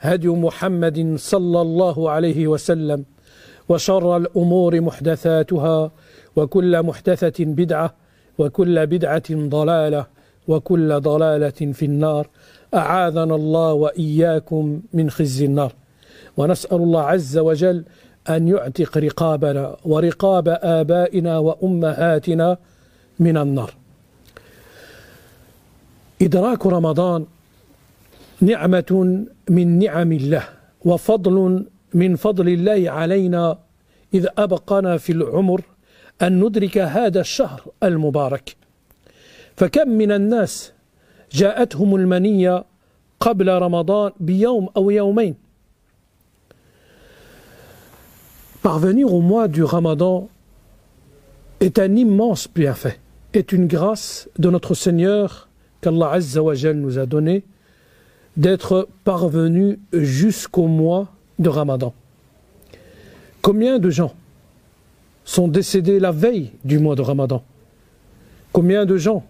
هدي محمد صلى الله عليه وسلم وشر الأمور محدثاتها وكل محدثة بدعة وكل بدعة ضلالة وكل ضلالة في النار. أعاذنا الله وإياكم من خزي النار. ونسأل الله عز وجل أن يعتق رقابنا ورقاب آبائنا وأمهاتنا من النار. إدراك رمضان نعمة من نعم الله وفضل من فضل الله علينا إذ ابقنا في العمر أن ندرك هذا الشهر المبارك. فكم من الناس جاءتهم المنية قبل رمضان بيوم أو يومين. Parvenir au mois du Ramadan est un immense bienfait, est une grâce de notre Seigneur qu'Allah Azza wa nous a donné d'être parvenu jusqu'au mois de Ramadan. Combien de gens sont décédés la veille du mois de Ramadan? Combien de gens,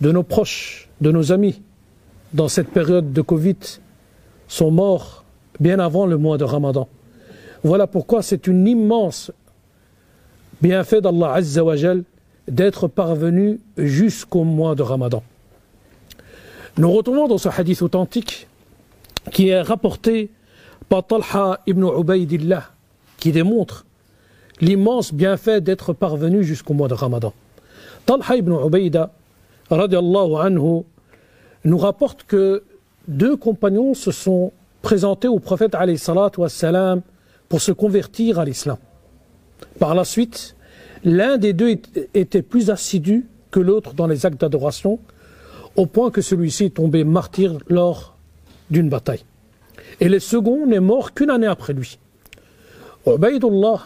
de nos proches, de nos amis, dans cette période de Covid, sont morts bien avant le mois de Ramadan? Voilà pourquoi c'est une immense bienfait d'Allah Azza wa Jal d'être parvenu jusqu'au mois de Ramadan. Nous retournons dans ce hadith authentique qui est rapporté par Talha ibn Ubaidillah, qui démontre l'immense bienfait d'être parvenu jusqu'au mois de Ramadan. Talha ibn Ubaida, anhu, nous rapporte que deux compagnons se sont présentés au prophète wassalam, pour se convertir à l'islam. Par la suite, l'un des deux était plus assidu que l'autre dans les actes d'adoration, au point que celui-ci est tombé martyr lors d'une bataille. Et le second n'est mort qu'une année après lui. Ubaidullah,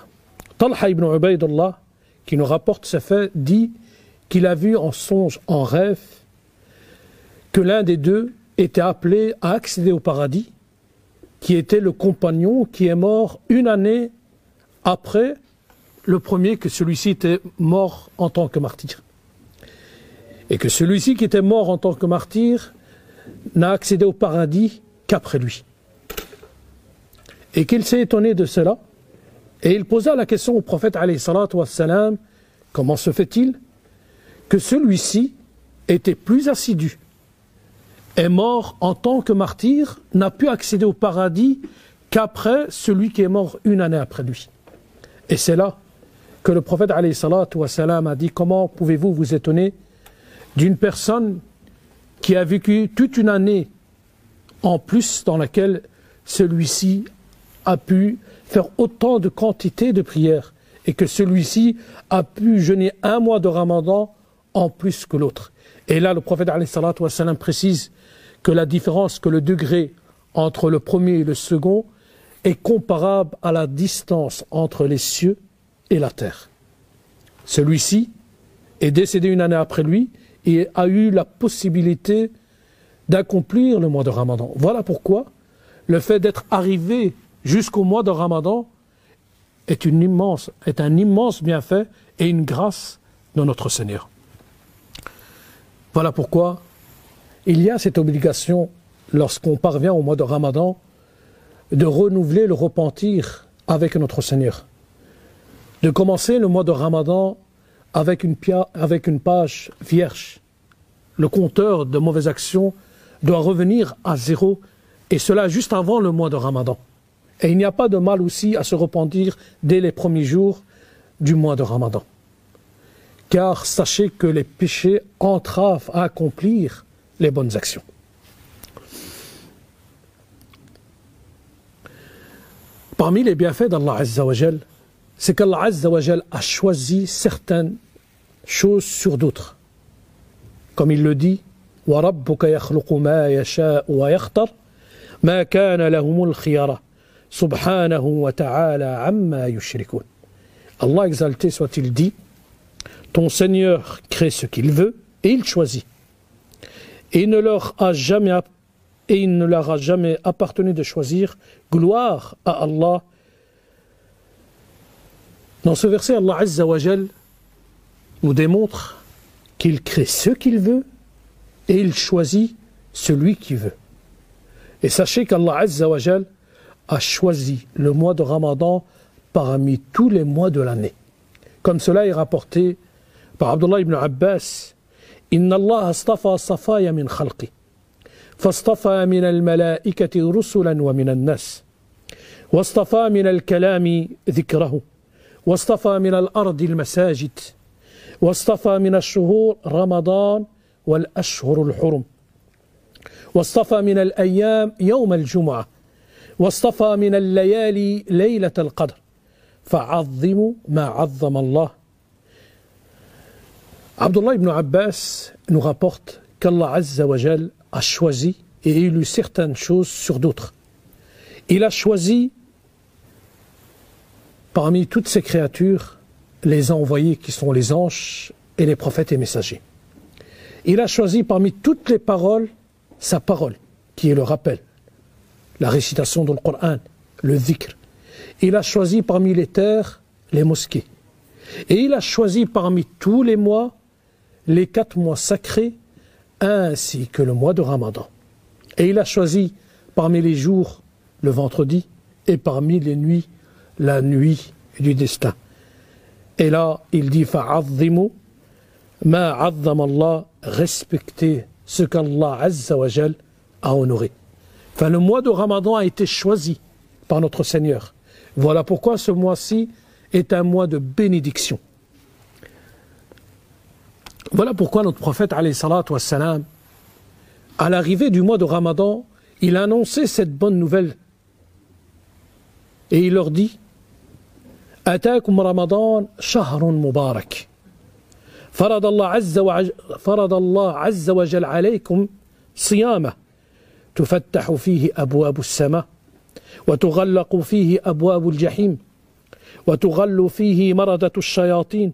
Talha ibn Ubaidullah, qui nous rapporte ces faits, dit qu'il a vu en songe, en rêve, que l'un des deux était appelé à accéder au paradis, qui était le compagnon qui est mort une année après le premier, que celui-ci était mort en tant que martyr et que celui-ci qui était mort en tant que martyr n'a accédé au paradis qu'après lui. Et qu'il s'est étonné de cela, et il posa la question au prophète comment se fait-il que celui-ci était plus assidu, est mort en tant que martyr, n'a pu accéder au paradis qu'après celui qui est mort une année après lui. Et c'est là que le prophète a dit comment pouvez-vous vous étonner d'une personne qui a vécu toute une année en plus dans laquelle celui-ci a pu faire autant de quantité de prières et que celui-ci a pu jeûner un mois de ramadan en plus que l'autre. Et là, le prophète wassalam, précise que la différence, que le degré entre le premier et le second est comparable à la distance entre les cieux et la terre. Celui-ci est décédé une année après lui et a eu la possibilité d'accomplir le mois de Ramadan. Voilà pourquoi le fait d'être arrivé jusqu'au mois de Ramadan est, est un immense bienfait et une grâce de notre Seigneur. Voilà pourquoi il y a cette obligation lorsqu'on parvient au mois de Ramadan, de renouveler le repentir avec notre Seigneur. De commencer le mois de Ramadan avec une, page vierge. Le compteur de mauvaises actions doit revenir à zéro, et cela juste avant le mois de Ramadan. Et il n'y a pas de mal aussi à se repentir dès les premiers jours du mois de Ramadan. Car sachez que les péchés entravent à accomplir les bonnes actions. Parmi les bienfaits d'Allah Azzawajal, c'est qu'Allah Azzawajal a choisi certaines choses sur d'autres. Comme il le dit, وَرَبُّكَ يَخْلُقُ مَا يَشَاءُ وَيَخْتَرُ مَا كَانَ لَهُمُ الْخِيَرَةُ سُبْحَانَهُ وَتَعَالَى عَمَّا يُشْرِكُونَ Allah exalté soit-il dit, ton Seigneur crée ce qu'il veut et il choisit. Et il ne leur a jamais et il ne leur a jamais appartenu de choisir. Gloire à Allah. Dans ce verset, Allah Azza wa nous démontre qu'il crée ce qu'il veut et il choisit celui qu'il veut. Et sachez qu'Allah Azza wa a choisi le mois de Ramadan parmi tous les mois de l'année. Comme cela est rapporté par Abdullah ibn Abbas, Inna Allah astafa safaya min khalqi. فاصطفى من الملائكة رسلا ومن الناس واصطفى من الكلام ذكره واصطفى من الأرض المساجد واصطفى من الشهور رمضان والأشهر الحرم. واصطفى من الأيام يوم الجمعة. واصطفى من الليالي ليلة القدر. فعظموا ما عظم الله. عبد الله بن عباس nous rapporte عز وجل a choisi et élu certaines choses sur d'autres. Il a choisi parmi toutes ses créatures les envoyés qui sont les anges et les prophètes et messagers. Il a choisi parmi toutes les paroles sa parole, qui est le rappel, la récitation du Coran, le dhikr. Il a choisi parmi les terres les mosquées. Et il a choisi parmi tous les mois les quatre mois sacrés ainsi que le mois de Ramadan. Et il a choisi parmi les jours le vendredi et parmi les nuits la nuit du destin. Et là, il dit fa'azzimu ma Allah, respectez ce qu'Allah Azza wa a honoré. Enfin, le mois de Ramadan a été choisi par notre Seigneur. Voilà pourquoi ce mois-ci est un mois de bénédiction. Voilà pourquoi notre prophète, à l'arrivée du mois de Ramadan, il a annoncé cette bonne nouvelle. Et il leur dit أتاكم رمضان شهر مبارك. فرض الله عز وجل فرض الله عز وجل عليكم صيامه. تفتح فيه أبواب السماء وتغلق فيه أبواب الجحيم وتغل فيه مردة الشياطين.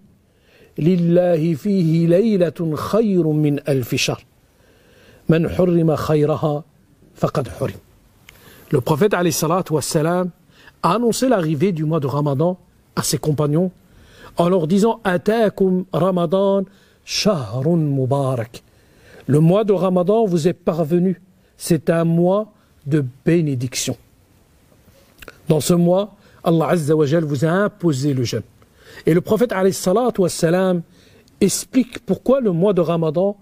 لله فيه ليلة خير من ألف شهر. من حرم خيرها فقد حرم. Le prophète wassalam, a annoncé l'arrivée du mois de Ramadan à ses compagnons en leur disant Atakum Ramadan shahrun mubarak. Le mois de Ramadan vous est parvenu. C'est un mois de bénédiction. Dans ce mois, Allah Azza wa vous a imposé le jeûne. Et le prophète wassalam, explique pourquoi le mois de Ramadan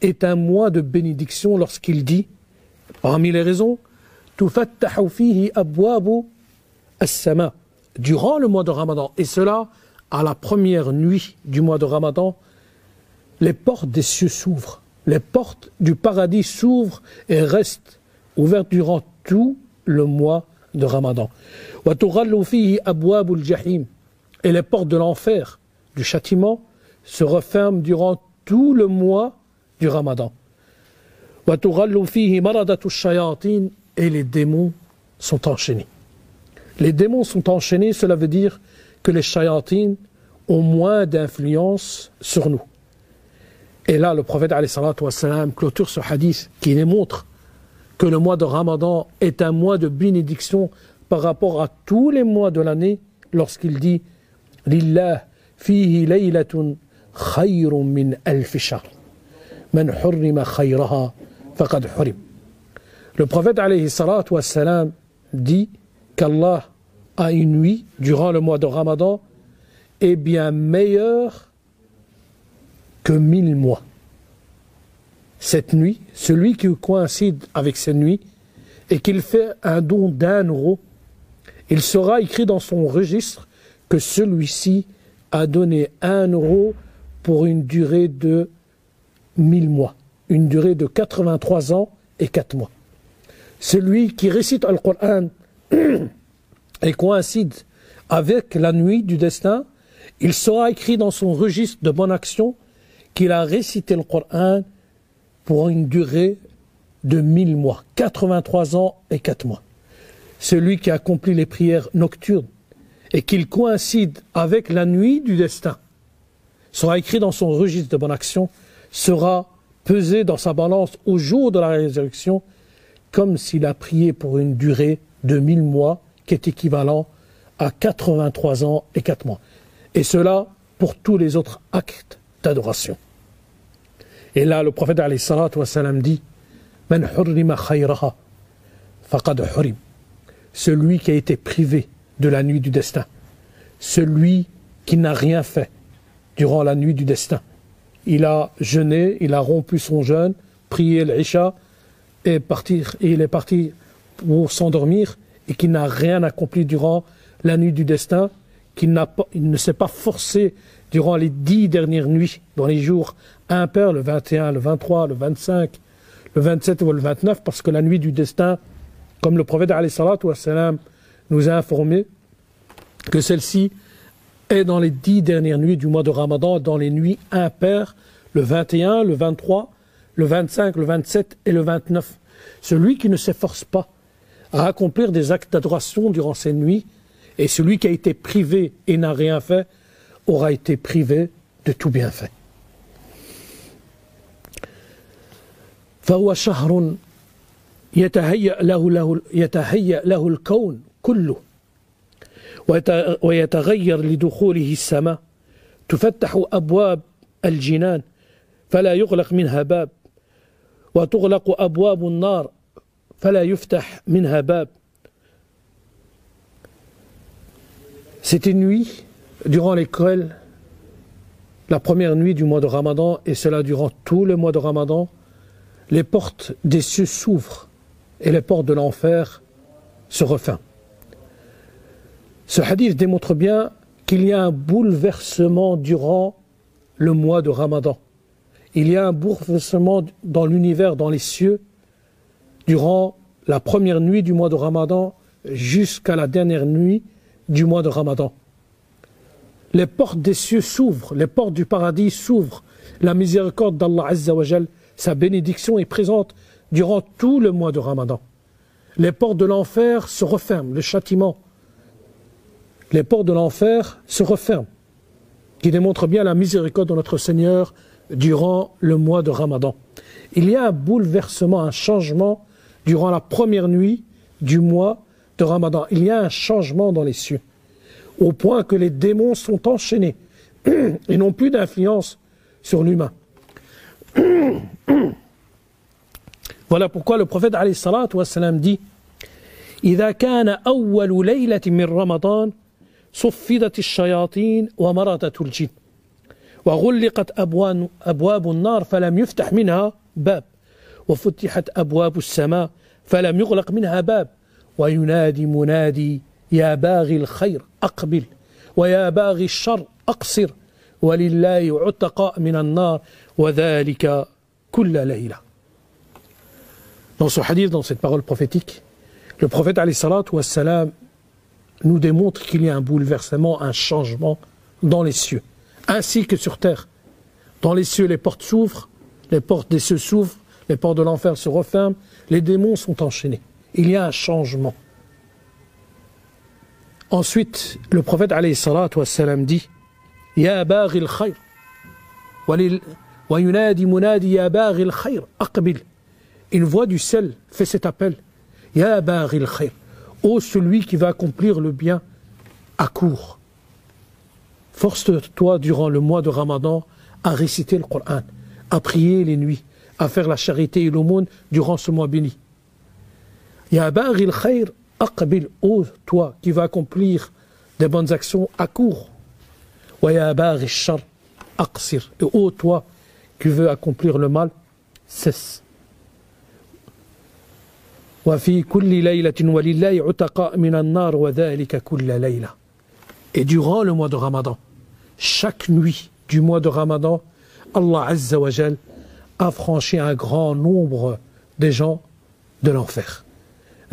est un mois de bénédiction lorsqu'il dit, parmi les raisons, durant le mois de Ramadan, et cela à la première nuit du mois de Ramadan, les portes des cieux s'ouvrent, les portes du paradis s'ouvrent et restent ouvertes durant tout le mois de Ramadan. Et les portes de l'enfer, du châtiment, se referment durant tout le mois du Ramadan. Et les démons sont enchaînés. Les démons sont enchaînés, cela veut dire que les shayatines ont moins d'influence sur nous. Et là, le prophète wassalam, clôture ce hadith qui démontre que le mois de Ramadan est un mois de bénédiction par rapport à tous les mois de l'année lorsqu'il dit Lillah fihi laylatun khayrun min alf shahr. Man hurrima khayraha faqad hurim. Le prophète wassalam, dit qu'Allah a une nuit durant le mois de Ramadan est bien meilleure que mille mois. Cette nuit, celui qui coïncide avec cette nuit et qu'il fait un don d'un euro, il sera écrit dans son registre que celui-ci a donné un euro pour une durée de mille mois, une durée de 83 ans et 4 mois. Celui qui récite le Coran et coïncide avec la nuit du destin, il sera écrit dans son registre de bonne action qu'il a récité le Coran pour une durée de 1000 mois, 83 ans et 4 mois. Celui qui accomplit les prières nocturnes et qu'il coïncide avec la nuit du destin sera écrit dans son registre de bonne action, sera pesé dans sa balance au jour de la résurrection comme s'il a prié pour une durée de 1000 mois est équivalent à 83 ans et 4 mois. Et cela pour tous les autres actes d'adoration. Et là, le prophète dit Celui qui a été privé de la nuit du destin, celui qui n'a rien fait durant la nuit du destin. Il a jeûné, il a rompu son jeûne, prié l'Isha, et, et il est parti pour s'endormir et qui n'a rien accompli durant la nuit du destin, qu'il ne s'est pas forcé durant les dix dernières nuits, dans les jours impairs, le 21, le 23, le 25, le 27 ou le 29, parce que la nuit du destin, comme le prophète wassalam, nous a informé que celle-ci est dans les dix dernières nuits du mois de Ramadan, dans les nuits impaires, le 21, le 23, le 25, le 27 et le 29. Celui qui ne s'efforce pas à accomplir des actes d'adoration durant ces nuits, et celui qui a été privé et n'a rien fait, aura été privé de tout bienfait. فهو شهر يتهيأ له, له يتهيأ له الكون كله ويتغير لدخوله السماء تفتح أبواب الجنان فلا يغلق منها باب وتغلق أبواب النار فلا يفتح منها باب C'est une nuit durant l'école, la première nuit du mois de Ramadan, et cela durant tout le mois de Ramadan, les portes des cieux s'ouvrent et les portes de l'enfer se referment. Ce hadith démontre bien qu'il y a un bouleversement durant le mois de Ramadan il y a un bouleversement dans l'univers, dans les cieux, durant la première nuit du mois de Ramadan jusqu'à la dernière nuit du mois de Ramadan. Les portes des cieux s'ouvrent, les portes du paradis s'ouvrent. La miséricorde d'Allah Azzawajal, sa bénédiction est présente durant tout le mois de Ramadan. Les portes de l'enfer se referment, le châtiment. Les portes de l'enfer se referment, qui démontre bien la miséricorde de notre Seigneur durant le mois de Ramadan. Il y a un bouleversement, un changement durant la première nuit du mois de Ramadan. Il y a un changement dans les cieux, au point que les démons sont enchaînés et n'ont plus d'influence sur l'humain. voilà pourquoi le prophète wassalam, dit إذا كان أول ليلة من رمضان صفدت الشياطين ومرضت الجن وغلقت أبواب, أبواب النار فلم يفتح منها باب وفتحت أبواب السماء فلم يغلق منها باب وينادي منادي يا باغي الخير أقبل ويا باغي الشر أقصر ولله عتقاء من النار وذلك كل ليلة Dans ce hadith, dans cette parole prophétique, le prophète wassalam, nous démontre qu'il y a un bouleversement, un changement dans les cieux. ainsi que sur terre. Dans les cieux, les portes s'ouvrent, les portes des cieux s'ouvrent, les portes de l'enfer se referment, les démons sont enchaînés. Il y a un changement. Ensuite, le prophète dit Ya baghi al-khayr wa yunadi munadi ya baghi al-khayr aqbil Une voix du ciel fait cet appel Ya baghi al-khayr Ô celui qui va accomplir le bien à court. Force-toi durant le mois de Ramadan à réciter le Coran, à prier les nuits, à faire la charité et l'aumône durant ce mois béni. Ya baghi al-khayr aqbil, ô toi qui vas accomplir des bonnes actions à court. Wa ya baghi al-shar aqsir, et ô toi qui veux accomplir le mal, cesse. وفي كل ليلة ولله عتقاء من النار وذلك كل ليلة. Et durant le mois de Ramadan, chaque nuit du mois de Ramadan, Allah Azza wa Jal a franchi un grand nombre de gens de l'enfer.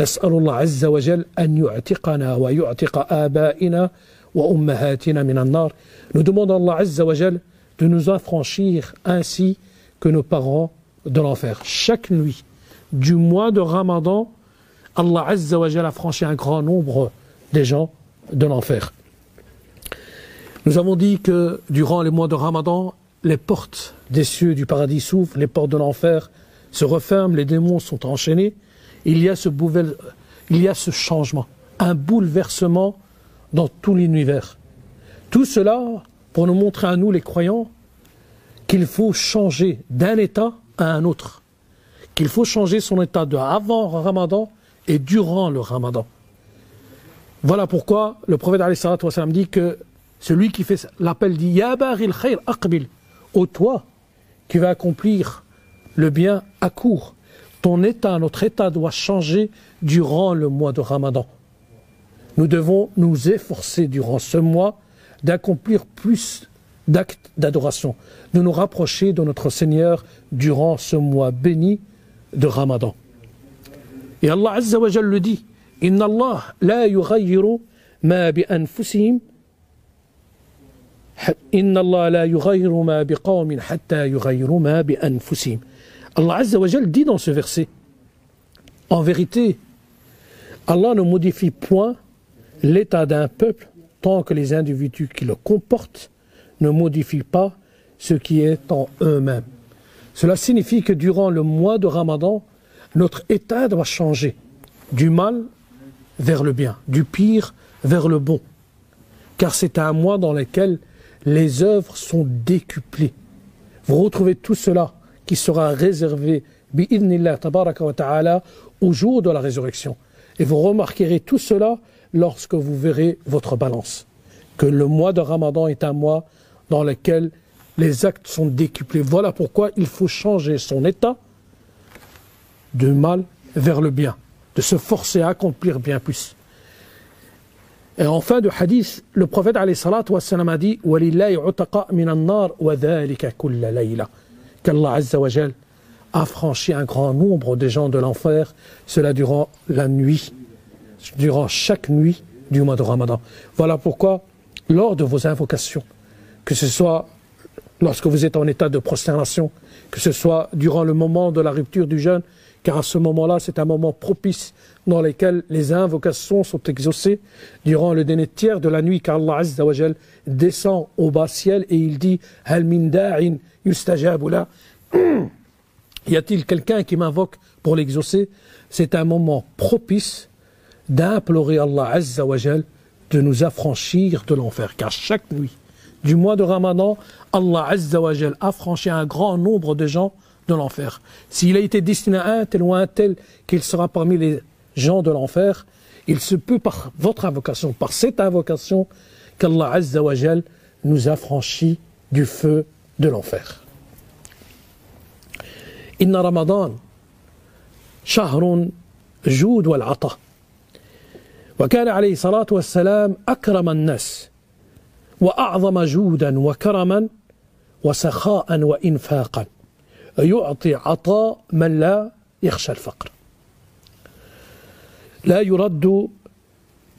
نسأل الله عز وجل أن يعتقنا ويعتق آبائنا وأمهاتنا من النار. Nous demandons à Allah Azza wa Jal de nous affranchir ainsi que nos parents de l'enfer. Chaque nuit du mois de Ramadan, Allah Azza wa Jal a franchi un grand nombre des gens de l'enfer. Nous avons dit que durant les mois de Ramadan, les portes des cieux du paradis s'ouvrent, les portes de l'enfer se referment, les démons sont enchaînés. Il y a ce, bouvel, il y a ce changement, un bouleversement dans tout l'univers. Tout cela pour nous montrer à nous, les croyants, qu'il faut changer d'un état à un autre. Qu'il faut changer son état de avant Ramadan et durant le Ramadan. Voilà pourquoi le prophète dit que celui qui fait l'appel dit Ya baril khayr aqbil. Ô toi qui vas accomplir le bien à court. Ton état, notre état doit changer durant le mois de Ramadan. Nous devons nous efforcer durant ce mois d'accomplir plus d'actes d'adoration, de nous rapprocher de notre Seigneur durant ce mois béni de Ramadan. Et Allah Azza wa le dit Inna Allah la yughayyiru ma bi Allah Azza wa dit dans ce verset En vérité, Allah ne modifie point l'état d'un peuple tant que les individus qui le comportent ne modifient pas ce qui est en eux-mêmes. Cela signifie que durant le mois de Ramadan, notre état doit changer du mal vers le bien, du pire vers le bon. Car c'est un mois dans lequel les œuvres sont décuplées. Vous retrouvez tout cela qui sera réservé au jour de la résurrection. Et vous remarquerez tout cela lorsque vous verrez votre balance. Que le mois de Ramadan est un mois dans lequel les actes sont décuplés. Voilà pourquoi il faut changer son état de mal vers le bien, de se forcer à accomplir bien plus. En fin de hadith, le prophète a dit Qu'Allah a franchi un grand nombre de gens de l'enfer, cela durant la nuit, durant chaque nuit du mois de Ramadan. Voilà pourquoi, lors de vos invocations, que ce soit lorsque vous êtes en état de prosternation, que ce soit durant le moment de la rupture du jeûne, car à ce moment-là, c'est un moment propice dans lequel les invocations sont exaucées durant le dernier tiers de la nuit, car Allah Azza wa descend au bas ciel et il dit Hal min Y a-t-il quelqu'un qui m'invoque pour l'exaucer? C'est un moment propice d'implorer Allah Azza wa de nous affranchir de l'enfer, car chaque nuit du mois de Ramadan, Allah Azza wa a franchi un grand nombre de gens de l'enfer. S'il a été destiné à un tel ou un tel qu'il sera parmi les gens de l'enfer, il se peut par votre invocation, par cette invocation, qu'Allah Azza wa Jal nous affranchit du feu de l'enfer. Inna Ramadan, shahrun جود والعطاء وكان عليه الصلاة والسلام أكرم الناس وأعظم جودا وكرما وسخاء وإنفاقا. يعطي عطاء من لا يخشى الفقر. لا يرد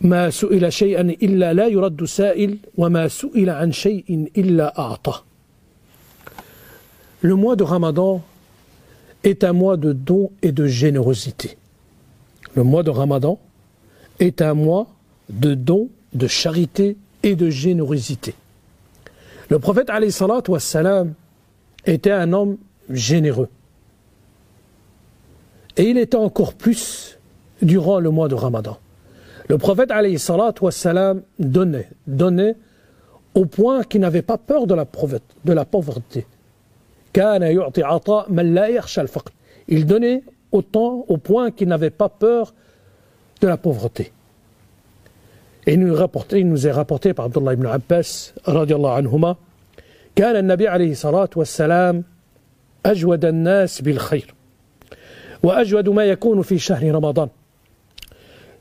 ما سئل شيئا إلا لا يرد سائل وما سئل عن شيء إلا أعطاه. Le mois de Ramadan est un mois de dons et de générosité. Le mois de Ramadan est un mois de dons, de charité et de générosité. Le prophète wassalam, était un homme généreux. Et il était encore plus durant le mois de Ramadan. Le prophète wassalam, donnait, donnait au point qu'il n'avait pas peur de la, de la pauvreté. Il donnait autant au point qu'il n'avait pas peur de la pauvreté. Et il nous, rapporté, il nous est rapporté par Abdullah ibn Abbas, radiallahu anhuma, كان النبي عليه الصلاة والسلام أجود الناس بالخير وأجود ما يكون في شهر رمضان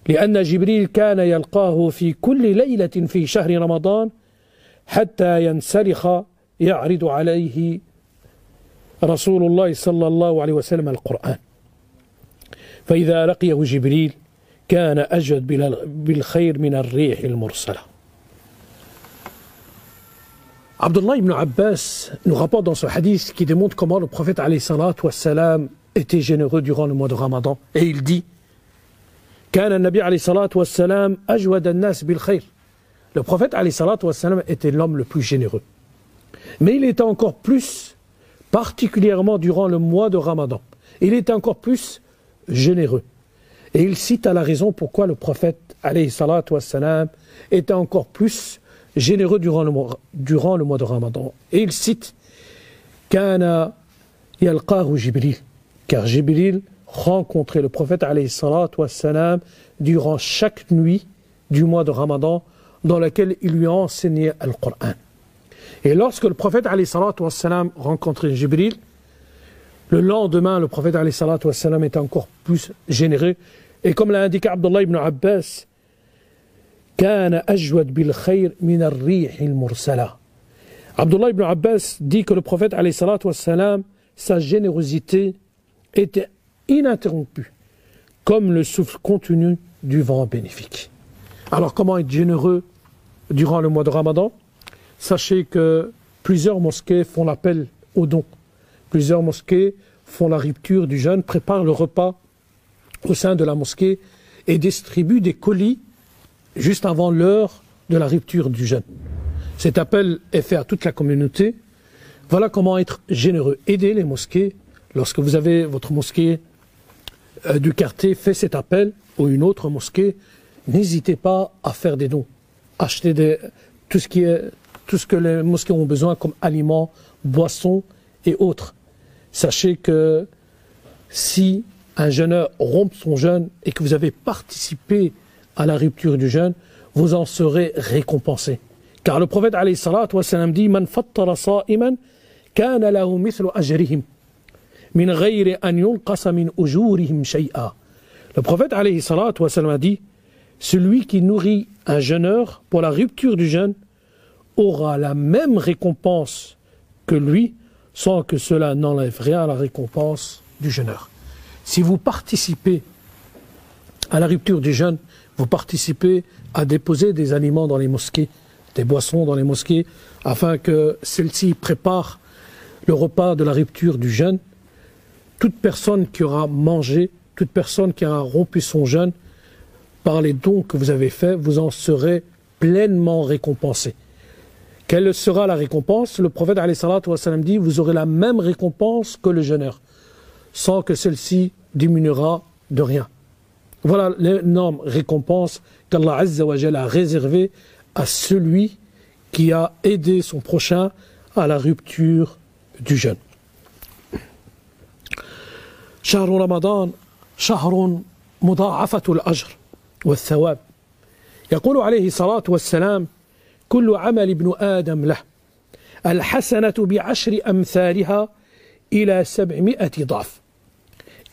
لأن جبريل كان يلقاه في كل ليلة في شهر رمضان حتى ينسلخ يعرض عليه رسول الله صلى الله عليه وسلم القرآن. فإذا لقيه جبريل كان أجود بالخير من الريح المرسلة Abdullah ibn Abbas nous rapporte dans ce hadith qui démontre comment le prophète wassalam, était généreux durant le mois de Ramadan. Et il dit كان النبي عليه الصلاة والسلام أجود الناس بالخير. Le prophète wassalam, était l'homme le plus généreux. Mais il était encore plus, particulièrement durant le mois de Ramadan. Il était encore plus généreux. Et il cite à la raison pourquoi le prophète wassalam, était encore plus généreux durant le mois, de Ramadan. Et il cite Kana yalqahu Jibril, car Jibril rencontrait le prophète wassalam, durant chaque nuit du mois de Ramadan dans laquelle il lui a enseigné le Coran. Et lorsque le prophète wassalam, rencontrait Jibril, le lendemain, le prophète wassalam, est encore plus généreux. Et comme l'a indiqué Abdullah ibn Abbas, Abdullah ibn Abbas dit que le prophète wassalam, sa générosité était ininterrompue, comme le souffle continu du vent bénéfique. Alors comment être généreux durant le mois de Ramadan? Sachez que plusieurs mosquées font l'appel aux dons. Plusieurs mosquées font la rupture du jeûne, préparent le repas au sein de la mosquée et distribuent des colis juste avant l'heure de la rupture du jeûne. Cet appel est fait à toute la communauté. Voilà comment être généreux. Aider les mosquées. Lorsque vous avez votre mosquée euh, du quartier fait cet appel ou une autre mosquée, n'hésitez pas à faire des dons. Acheter des, tout, ce tout ce que les mosquées ont besoin comme aliments, boissons et autres. Sachez que si un jeûneur rompt son jeûne et que vous avez participé à la rupture du jeûne, vous en serez récompensé. Car le prophète sallam dit Man fattara sa'iman kana lahu min shay'a. Le prophète sallam a dit Celui qui nourrit un jeûneur pour la rupture du jeûne aura la même récompense que lui sans que cela n'enlève rien à la récompense du jeûneur. Si vous participez à la rupture du jeûne, vous participez à déposer des aliments dans les mosquées, des boissons dans les mosquées, afin que celles-ci préparent le repas de la rupture du jeûne. Toute personne qui aura mangé, toute personne qui aura rompu son jeûne, par les dons que vous avez faits, vous en serez pleinement récompensé. Quelle sera la récompense Le prophète wassalam, dit Vous aurez la même récompense que le jeûneur, sans que celle-ci diminuera de rien. Voilà l'énorme récompense qu'Allah Azza wa a réservée à celui qui a aidé son prochain à la rupture du jeûne. شهر رمضان شهر مضاعفة الأجر والثواب يقول عليه الصلاة والسلام كل عمل ابن آدم له. الحسنة بعشر أمثالها إلى سبعمائة ضعف.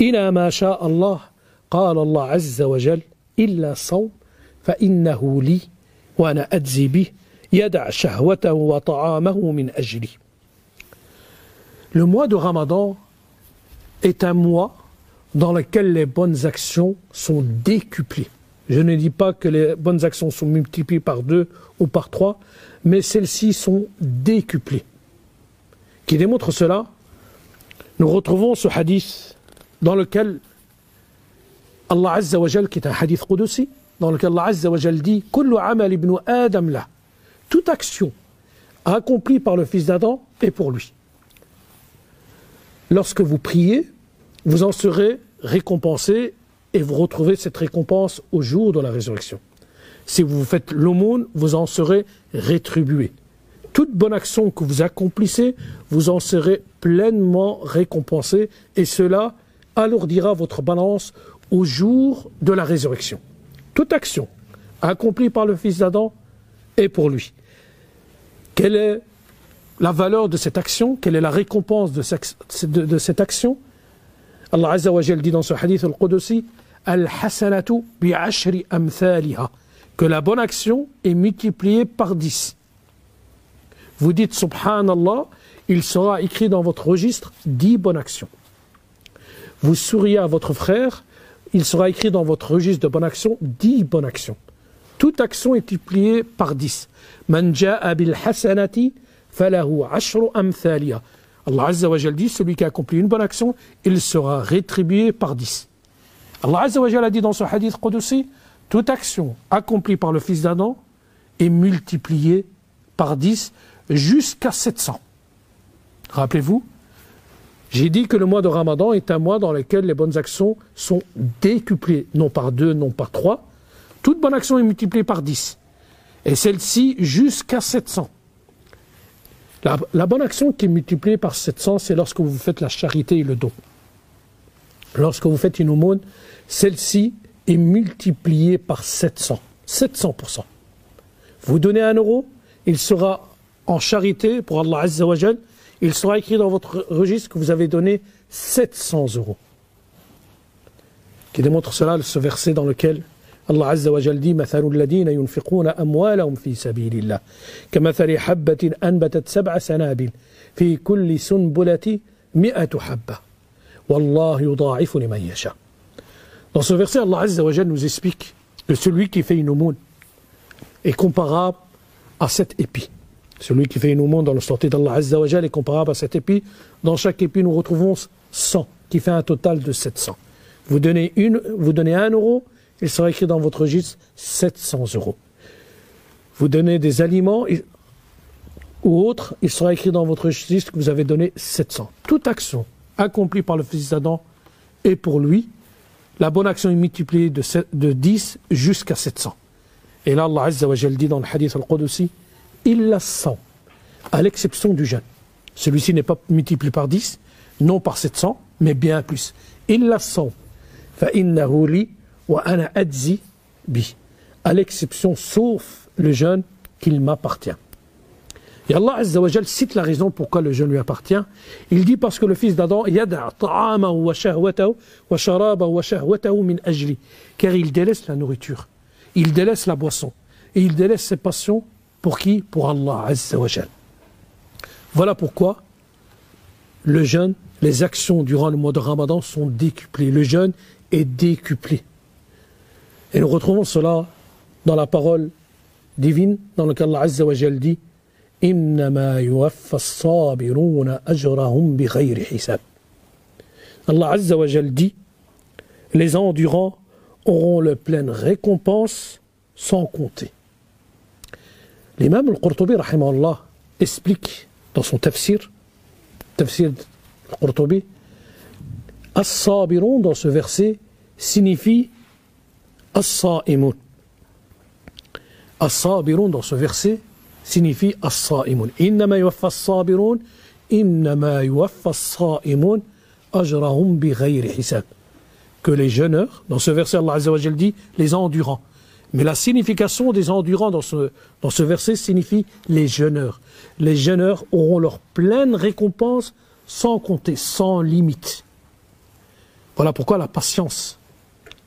إلى ما شاء الله قال الله عز وجل إلا صوم فإنه لي وأنا أجزي به يدع شهوته وطعامه من أجلي. Le mois de Ramadan est un mois dans lequel les bonnes actions sont décuplées. Je ne dis pas que les bonnes actions sont multipliées par deux ou par trois, mais celles-ci sont décuplées. Qui démontre cela, nous retrouvons ce hadith dans lequel Allah Azza wa Jal, qui est un hadith Qudsi, dans lequel Allah Azza wa Jal dit Adam la. Toute action accomplie par le fils d'Adam est pour lui. Lorsque vous priez, vous en serez récompensé et vous retrouvez cette récompense au jour de la résurrection. Si vous faites l'aumône, vous en serez rétribué. Toute bonne action que vous accomplissez, vous en serez pleinement récompensé et cela alourdira votre balance au jour de la résurrection. toute action accomplie par le fils d'Adam est pour lui. Quelle est la valeur de cette action? Quelle est la récompense de, cette action? Allah Azza wa dit dans ce hadith al-Qudsi Que la bonne action est multipliée par 10. Vous dites Subhanallah, il sera écrit dans votre registre 10 bonnes actions. Vous souriez à votre frère, il sera écrit dans votre registre de bonnes actions 10 bonnes actions. Toute action est multipliée par 10. Man ja'a bil hasanati falahu ashru. Allah Azza dit celui qui a accompli une bonne action, il sera rétribué par 10. Allah a dit dans ce hadith Qudsi toute action accomplie par le fils d'Adam est multipliée par 10 jusqu'à 700. Rappelez-vous, j'ai dit que le mois de Ramadan est un mois dans lequel les bonnes actions sont décuplées, non par 2, non par 3. Toute bonne action est multipliée par 10. Et celle-ci jusqu'à 700. La, la, bonne action qui est multipliée par 700, c'est lorsque vous faites la charité et le don Lorsque vous faites une aumône, celle-ci est multiplié par 700. 700%. Vous donnez un euro, il sera en charité pour Allah Azza wa il sera écrit dans votre registre que vous avez donné 700 euros. Qui démontre cela, ce verset dans lequel Allah Azza wa Jal dit مثل الذين ينفقون أموالهم في سبيل الله كمثل حبة أنبتت سبع سنابل في كل سنبلة مئة حبة Wallah yudha'ifu. Dans ce verset, Allah Azza wa nous explique que celui qui fait une aumône est comparable à sept épis. Celui qui fait une aumône dans le sortie d'Allah Azza wa est comparable à sept épis. Dans chaque épi, nous retrouvons 100, qui fait un total de 700. Vous donnez, une, vous donnez 1 euro, il sera écrit dans votre registre 700 euros. Vous donnez des aliments ou autres, il sera écrit dans votre registre que vous avez donné 700. Toute action accomplie par le Fils d'Adam est pour lui la bonne action est multipliée de, de 10 jusqu'à 700. Et là, Allah Azza wa dit dans le hadith al-Qudsi, il la sent, à l'exception du jeûne. Celui-ci n'est pas multiplié par 10, non par 700, mais bien plus. Il la sent. wa ana bi. À l'exception, sauf le jeûne, qu'il m'appartient. Et Allah Azza wa cite la raison pourquoi le jeûne lui appartient. Il dit parce que le fils d'Adam car il délaisse la nourriture, il délaisse la boisson et il délaisse ses passions pour qui? Pour Allah Azza wa Voilà pourquoi le jeûne, les actions durant le mois de Ramadan sont décuplées. Le jeûne est décuplé. Et nous retrouvons cela dans la parole divine dans laquelle Allah Azza wa dit Allah Azza wa dit Les endurants auront le pleine récompense sans compter. L'imam al-Qurtubi explique dans son tafsir, tafsir al-Qurtubi, As-Sabirun dans ce verset signifie As-Sa'imun. As-Sabirun dans ce verset signifie as-sa'imun. Que les jeûneurs, dans ce verset Allah Azza dit les endurants. Mais la signification des endurants dans ce, dans ce verset signifie les jeûneurs. Les jeûneurs auront leur pleine récompense sans compter, sans limite. Voilà pourquoi la patience.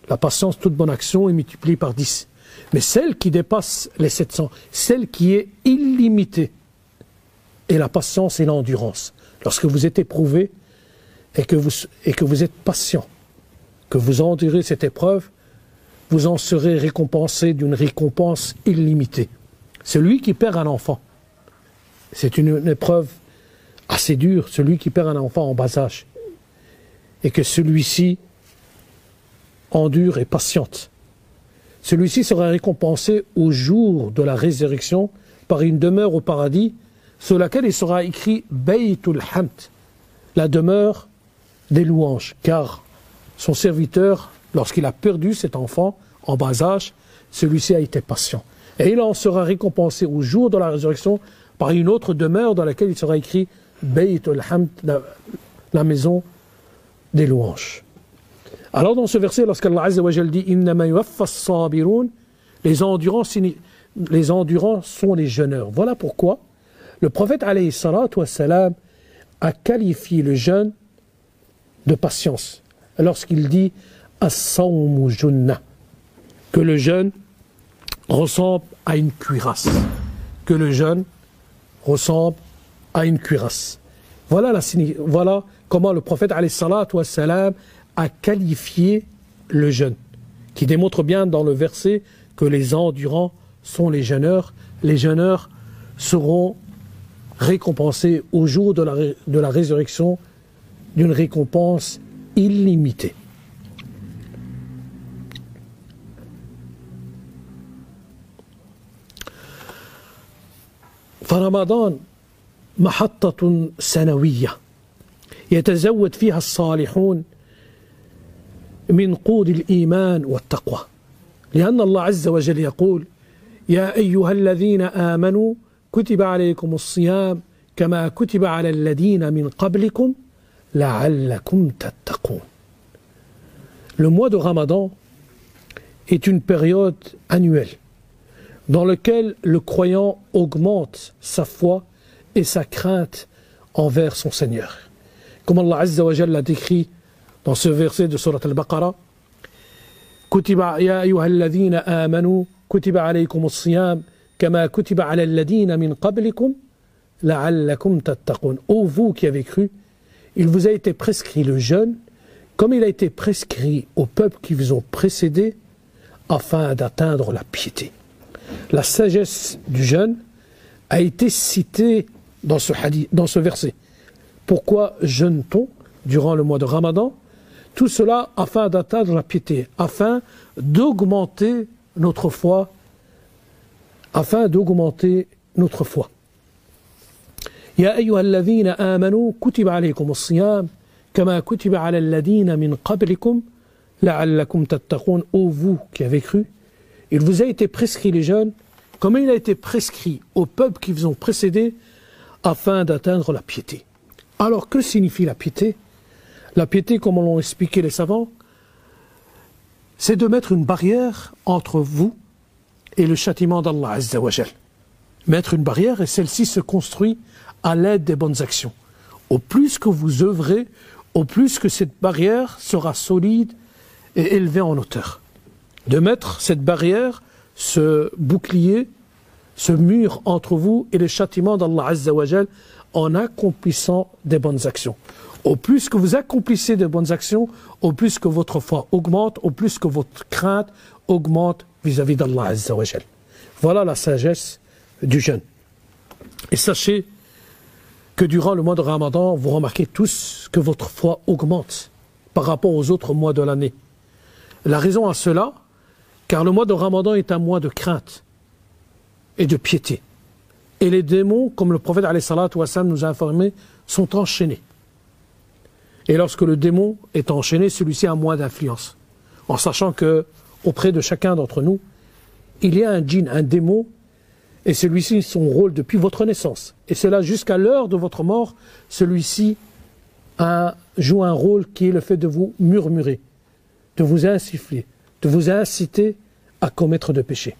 La patience, toute bonne action est multipliée par 10. Mais celle qui dépasse les 700, celle qui est illimitée, est la patience et l'endurance. Lorsque vous êtes éprouvé et que vous, êtes patient, que vous endurez cette épreuve, vous en serez récompensé d'une récompense illimitée. Celui qui perd un enfant, c'est une, épreuve assez dure, celui qui perd un enfant en bas âge, et que celui-ci endure et patiente celui-ci sera récompensé au jour de la résurrection par une demeure au paradis sur laquelle il sera écrit Baytul Hamd, la demeure des louanges, car son serviteur, lorsqu'il a perdu cet enfant en bas âge, celui-ci a été patient. Et il en sera récompensé au jour de la résurrection par une autre demeure dans laquelle il sera écrit Baytul Hamd, la, la maison des louanges. Alors dans ce verset, lorsqu'Allah dit les endurants, les endurants sont les jeûneurs. Voilà pourquoi le prophète alayhi salam a qualifié le jeûne de patience lorsqu'il dit que le jeûne ressemble à une cuirasse que le jeûne ressemble à une cuirasse voilà, la, voilà comment le prophète salam a qualifié le jeûne qui démontre bien dans le verset que les endurants sont les jeûneurs les jeûneurs seront récompensés au jour de la, de la résurrection d'une récompense illimitée. فرمضان محطة سنوية يتزود فيها الصالحون من قود الإيمان والتقوى لأن الله عز وجل يقول يا أيها الذين آمنوا كتب عليكم الصيام كما كتب على الذين من قبلكم لعلكم تتقون Le mois de Ramadan est une période annuelle dans laquelle le croyant augmente sa foi et sa crainte envers son Seigneur. Comme Allah Azza wa Jalla l'a décrit dans ce verset de Surat al-Baqarah, كتب يا أيها الذين آمنوا كتب عليكم الصيام كما كتب على الذين من قبلكم لعلكم تتقون. Ô vous qui avez cru, il vous a été prescrit le jeûne comme il a été prescrit aux peuples qui vous ont précédés afin d'atteindre la piété. La sagesse du jeûne a été citée dans ce, hadith, dans ce verset. Pourquoi jeûne-t-on durant le mois de Ramadan Tout cela afin d'atteindre la piété, afin d'augmenter notre foi, afin d'augmenter notre foi. يا أيها الذين آمنوا كتب عليكم الصيام كما كتب على الذين من قبلكم لعلكم تتقون Ô vous qui avez cru, il vous a été prescrit les jeûnes comme il a été prescrit aux peuples qui vous ont précédés afin d'atteindre la piété. Alors que signifie la piété La piété, comme l'ont expliqué les savants, c'est de mettre une barrière entre vous et le châtiment d'Allah Azzawajal. Mettre une barrière et celle-ci se construit à l'aide des bonnes actions. Au plus que vous œuvrez, au plus que cette barrière sera solide et élevée en hauteur. De mettre cette barrière, ce bouclier, ce mur entre vous et le châtiment d'Allah Azzawajal en accomplissant des bonnes actions. Au plus que vous accomplissez des bonnes actions, au plus que votre foi augmente, au plus que votre crainte augmente vis-à-vis d'Allah Azzawajal. Voilà la sagesse du jeûne. Et sachez que durant le mois de Ramadan, vous remarquez tous que votre foi augmente par rapport aux autres mois de l'année. La raison à cela, car le mois de Ramadan est un mois de crainte et de piété. Et les démons, comme le prophète nous a informé, sont enchaînés. Et lorsque le démon est enchaîné, celui-ci a moins d'influence. En sachant que, auprès de chacun d'entre nous, il y a un djinn, un démon et celui-ci son rôle depuis votre naissance. Et cela jusqu'à l'heure de votre mort, celui-ci joue un rôle qui est le fait de vous murmurer, de vous insuffler, de vous inciter à commettre de péchés.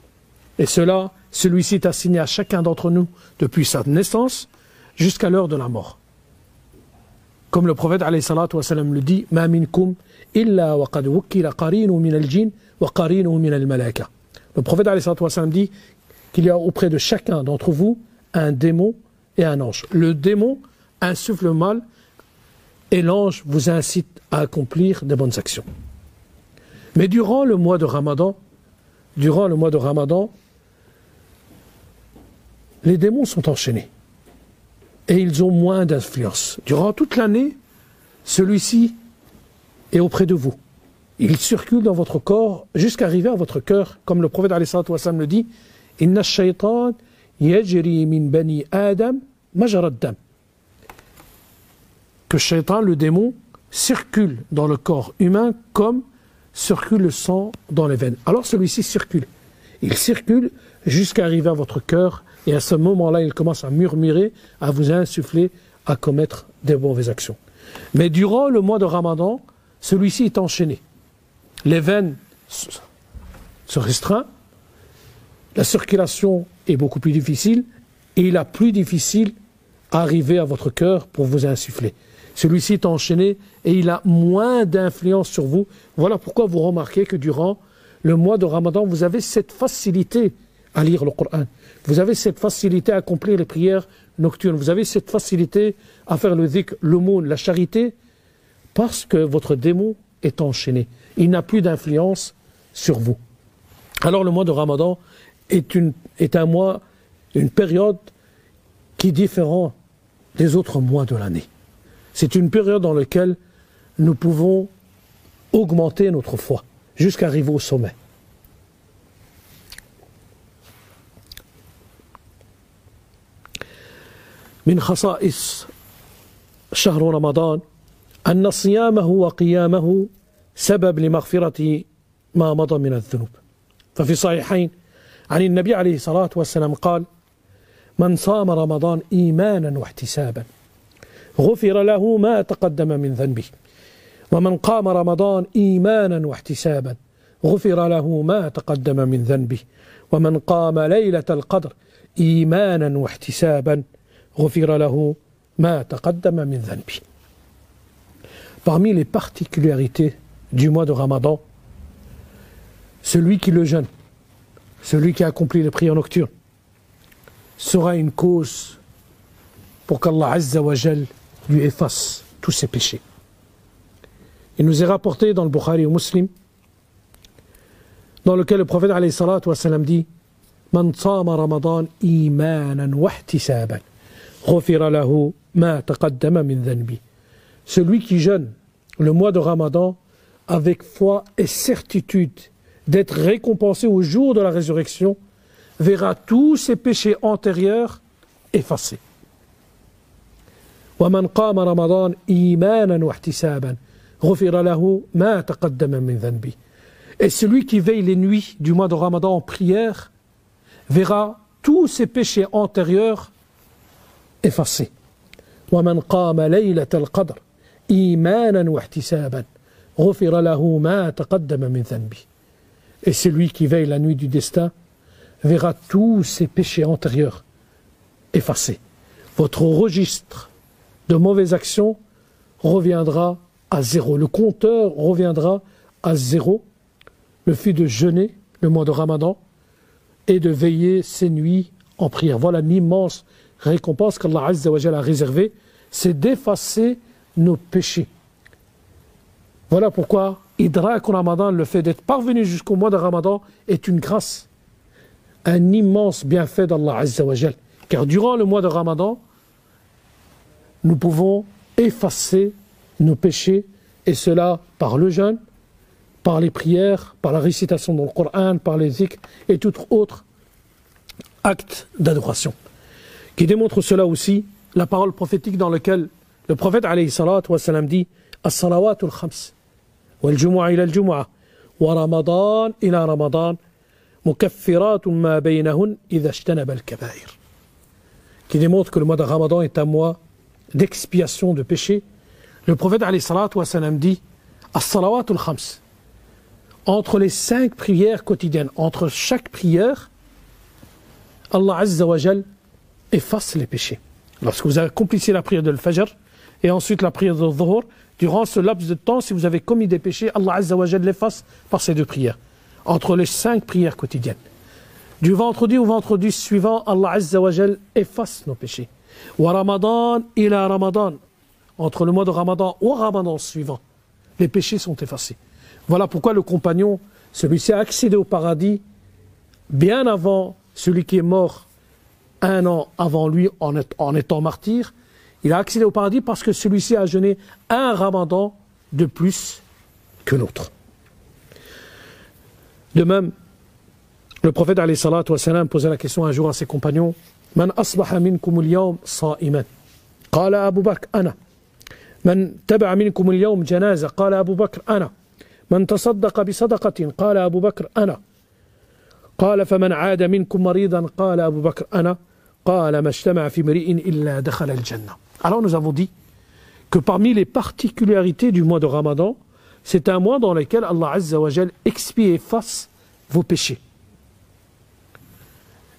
Et cela, celui-ci est assigné à chacun d'entre nous depuis sa naissance jusqu'à l'heure de la mort. Comme le prophète le dit, Ma illa min al-jin wa min al-malaka. Le prophète dit qu'il y a auprès de chacun d'entre vous un démon et un ange. Le démon insuffle le mal et l'ange vous incite à accomplir des bonnes actions. Mais durant le mois de Ramadan, durant le mois de Ramadan, les démons sont enchaînés et ils ont moins d'influence. Durant toute l'année, celui-ci est auprès de vous. Il circule dans votre corps jusqu'à arriver à votre cœur, comme le prophète le dit, Inna yajri min bani Adam dam. Que le démon, circule dans le corps humain comme circule le sang dans les veines. Alors celui-ci circule. Il circule jusqu'à arriver à votre cœur et à ce moment-là, il commence à murmurer, à vous insuffler, à commettre des mauvaises actions. Mais durant le mois de Ramadan, celui-ci est enchaîné. les veines se restreignent, la circulation est beaucoup plus difficile et il a plus difficile à arriver à votre cœur pour vous insuffler. Celui-ci est enchaîné et il a moins d'influence sur vous. Voilà pourquoi vous remarquez que durant le mois de Ramadan, vous avez cette facilité à lire le Coran. Vous avez cette facilité à accomplir les prières nocturnes. Vous avez cette facilité à faire le zik, l'aumône, la charité, parce que votre démon est enchaîné. Il n'a plus d'influence sur vous. Alors le mois de Ramadan est un mois, une période qui est différente des autres mois de l'année. C'est une période dans laquelle nous pouvons augmenter notre foi jusqu'à arriver au sommet. من خصائص شهر رمضان أن صيامه وقيامه سبب لمغفرة ما مضى من الذنوب. ففي صحيحين عن النبي عليه الصلاة والسلام قال من صام رمضان إيمانا واحتسابا غفر له ما تقدم من ذنبه ومن قام رمضان إيمانا واحتسابا غفر له ما تقدم من ذنبه ومن قام ليلة القدر إيمانا واحتسابا غفر له ما تقدم من ذنبه Parmi les particularités du mois de Ramadan, celui qui le jeûne, celui qui accomplit les prières nocturnes, sera une cause pour qu'Allah Azza wa Jal lui efface tous ses péchés. Il nous est rapporté dans le Bukhari au Muslim, dans lequel le prophète alayhi salatu wa sallam dit Man sama Ramadan imanan wa Celui qui jeûne le mois de Ramadan avec foi et certitude d'être récompensé au jour de la résurrection verra tous ses péchés antérieurs effacés. Et celui qui veille les nuits du mois de Ramadan en prière verra tous ses péchés antérieurs effacés. ومن قام ليلة القدر إيمانا واحتسابا غفر له ما تقدم من ذنبه Et celui qui veille la nuit du destin verra tous ses péchés antérieurs effacés. Votre registre de mauvaises actions reviendra à zéro. Le compteur reviendra à zéro. Le fait de jeûner le mois de Ramadan et de veiller ces nuits en prière. Voilà l'immense récompense qu'Allah a réservée, c'est d'effacer nos péchés. Voilà pourquoi Idrak Ramadan, le fait d'être parvenu jusqu'au mois de Ramadan, est une grâce, un immense bienfait d'Allah Azza wa Car durant le mois de Ramadan, nous pouvons effacer nos péchés, et cela par le jeûne, par les prières, par la récitation dans le Coran, par les zikr et tout autre acte d'adoration. Qui démontre cela aussi, la parole prophétique dans laquelle le prophète alayhi dit As-salawatul khams, wal jumu'a ila al-jumu'a, wa ramadan ila ramadan, mukaffiratun ma baynahun idha ishtanaba al-kabair. Qui démontre que le mois de Ramadan est un mois d'expiation de péché. Le prophète alayhi dit As-salawatul khams. Entre les cinq prières quotidiennes, entre chaque prière, Allah Azza wa efface les péchés. Lorsque vous accomplissez la prière de l'Fajr, et ensuite la prière de Dhuhr, durant ce laps de temps, si vous avez commis des péchés, Allah Azza wa l'efface par ces deux prières, entre les cinq prières quotidiennes. Du vendredi au vendredi suivant, Allah Azza wa efface nos péchés. Wa Ramadan ila Ramadan, entre le mois de Ramadan au Ramadan suivant, les péchés sont effacés. Voilà pourquoi le compagnon, celui-ci a accédé au paradis bien avant celui qui est mort un an avant lui en étant martyr, il a accédé au paradis parce que celui-ci a jeûné un ramadan de plus que l'autre. De même, le prophète alayhi salatu wassalam posait la question un jour à ses compagnons Man asbaha minkum al-yawm sa'iman قال أبو بكر أنا من تبع منكم اليوم جنازة قال أبو بكر أنا من تصدق بصدقة قال أبو بكر أنا قال فمن عاد منكم مريضا قال أبو بكر أنا alors nous avons dit que parmi les particularités du mois de Ramadan, c'est un mois dans lequel Allah Azza wa expie et efface vos péchés.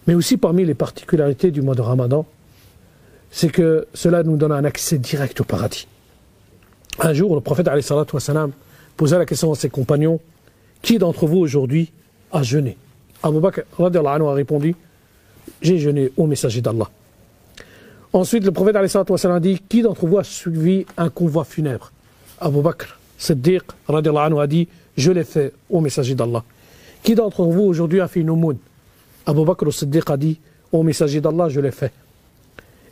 Mais aussi parmi les particularités du mois de Ramadan, c'est que cela nous donne un accès direct au paradis. Un jour, le prophète wassalam, posa la question à ses compagnons Qui d'entre vous aujourd'hui a jeûné? Abu Bakr a répondu j'ai jeûné au messager d'Allah. Ensuite, le prophète a dit Qui d'entre vous a suivi un convoi funèbre? Abu Bakr, Siddiq a dit Je l'ai fait au messager d'Allah. Qui d'entre vous aujourd'hui a fait une aumône? Abu Bakr Siddiq a dit Au messager d'Allah, je l'ai fait.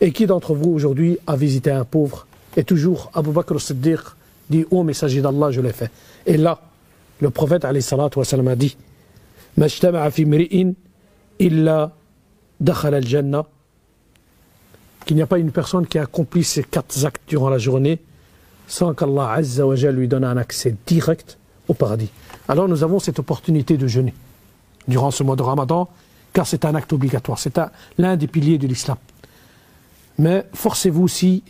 Et qui d'entre vous aujourd'hui a visité un pauvre? Et toujours Abu Bakr Siddiq dit Au messager d'Allah, je l'ai fait. Et là, le prophète a dit illa al-jannah qu'il n'y a pas une personne qui accomplit ces quatre actes durant la journée sans qu'Allah Azza lui donne un accès direct au paradis. Alors nous avons cette opportunité de jeûner durant ce mois de Ramadan car c'est un acte obligatoire, c'est l'un des piliers de l'islam. Mais forcez-vous aussi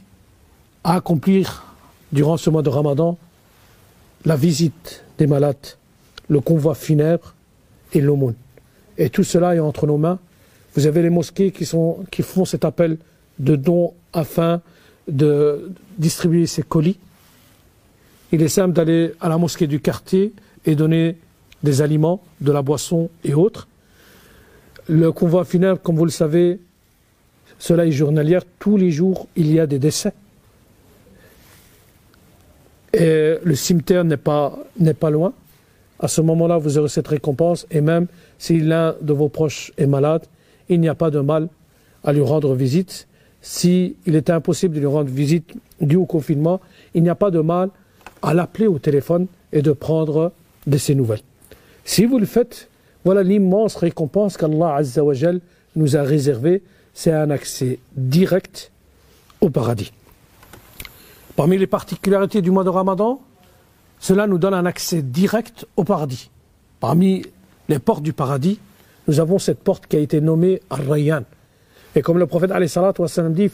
à accomplir durant ce mois de Ramadan la visite des malades, le convoi funèbre et l'aumône. Et tout cela est entre nos mains. Vous avez les mosquées qui, sont, qui font cet appel de dons afin de distribuer ces colis. Il est simple d'aller à la mosquée du quartier et donner des aliments, de la boisson et autres. Le convoi funèbre, comme vous le savez, cela est journalière. Tous les jours, il y a des décès. Et le cimetière n'est pas, n'est pas loin. À ce moment-là, vous aurez cette récompense. Et même si l'un de vos proches est malade, il n'y a pas de mal à lui rendre visite. S'il il est impossible de lui rendre visite dû au confinement, il n'y a pas de mal à l'appeler au téléphone et de prendre de ses nouvelles. Si vous le faites, voilà l'immense récompense qu'Allah nous a réservée. C'est un accès direct au paradis. Parmi les particularités du mois de Ramadan, cela nous donne un accès direct au paradis. Parmi les portes du paradis, nous avons cette porte qui a été nommée Ar-Rayyan. Et comme le prophète dit,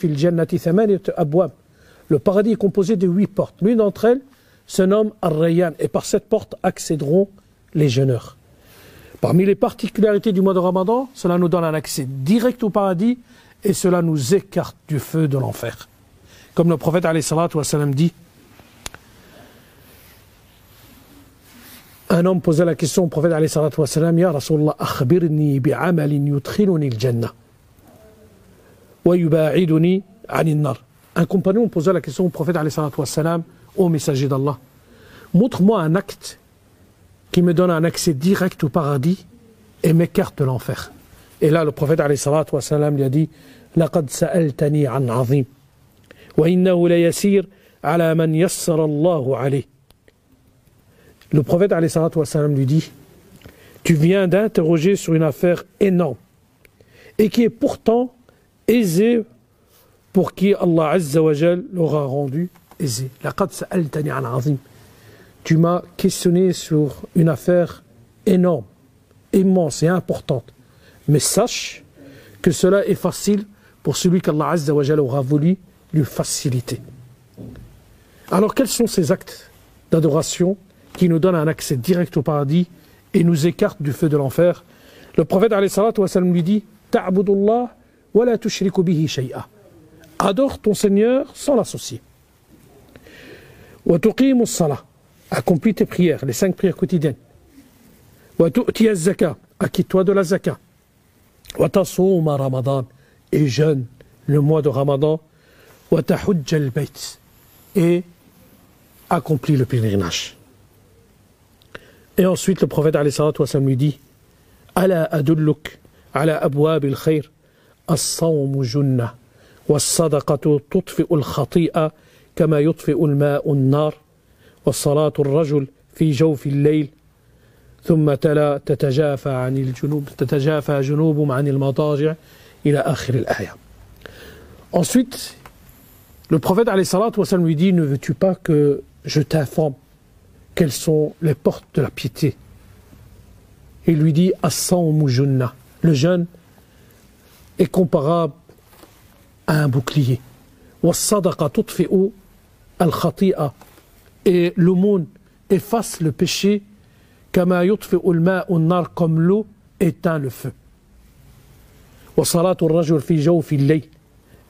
le paradis est composé de huit portes. L'une d'entre elles se nomme Ar-Rayyan. Et par cette porte accéderont les jeûneurs. Parmi les particularités du mois de Ramadan, cela nous donne un accès direct au paradis et cela nous écarte du feu de l'enfer. Comme le prophète dit, un homme posait la question au prophète Ya Rasulallah, akhbirni bi'amalin yudkhiluni al-jannah wa yuba'iduni 'ani nar Un compagnon posait la question au prophète au messager d'Allah. Montre-moi un acte qui me donne un accès direct au paradis et m'écarte de l'enfer. Et là, le prophète lui a dit لقد سألتني عن عظيم le prophète lui dit Tu viens d'interroger sur une affaire énorme et qui est pourtant aisée pour qui Allah Azza l'aura rendu aisé. Tu m'as questionné sur une affaire énorme, immense et importante. Mais sache que cela est facile pour celui qu'Allah Azza wa aura voulu lui faciliter. Alors quels sont ces actes d'adoration qui nous donnent un accès direct au paradis et nous écartent du feu de l'enfer Le prophète lui dit Ta'budullah wa la tushriku bihi shay'a. Adore ton Seigneur sans l'associer. Wa tuqimu salah. Accomplis tes prières, les cinq prières quotidiennes. Wa tu'ti zaka. Acquitte-toi de la zaka. Wa tasuma ramadan. Et jeûne le mois de Ramadan et accomplit le pèlerinage. Et ensuite le prophète lui dit Ala adulluk ala abwab al-khayr as-sawm junna والصدقة تطفئ الخطيئة كما يطفئ الماء النار والصلاة الرجل في جوف الليل. ثم تلا تتجافى عن الجنوب تتجافى جنوبهم عن المضاجع إلى آخر الآية. Ensuite, le prophète lui dit Ne veux-tu pas que je t'informe quelles sont les portes de la piété? Il lui dit Le jeûne est comparable à un bouclier. Et l'aumône efface le péché comme l'eau éteint le feu.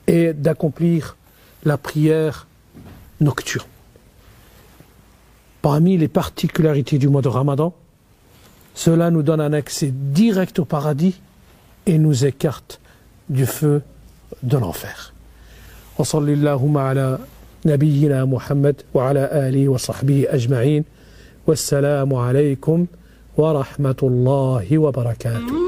Et d'accomplir la prière nocturne. Parmi les particularités du mois de Ramadan, cela nous donne un accès direct au paradis et nous écarte du feu de l'enfer. وصل اللهم على نبينا محمد وعلى آله وصحبه أجمعين والسلام عليكم ورحمة الله وبركاته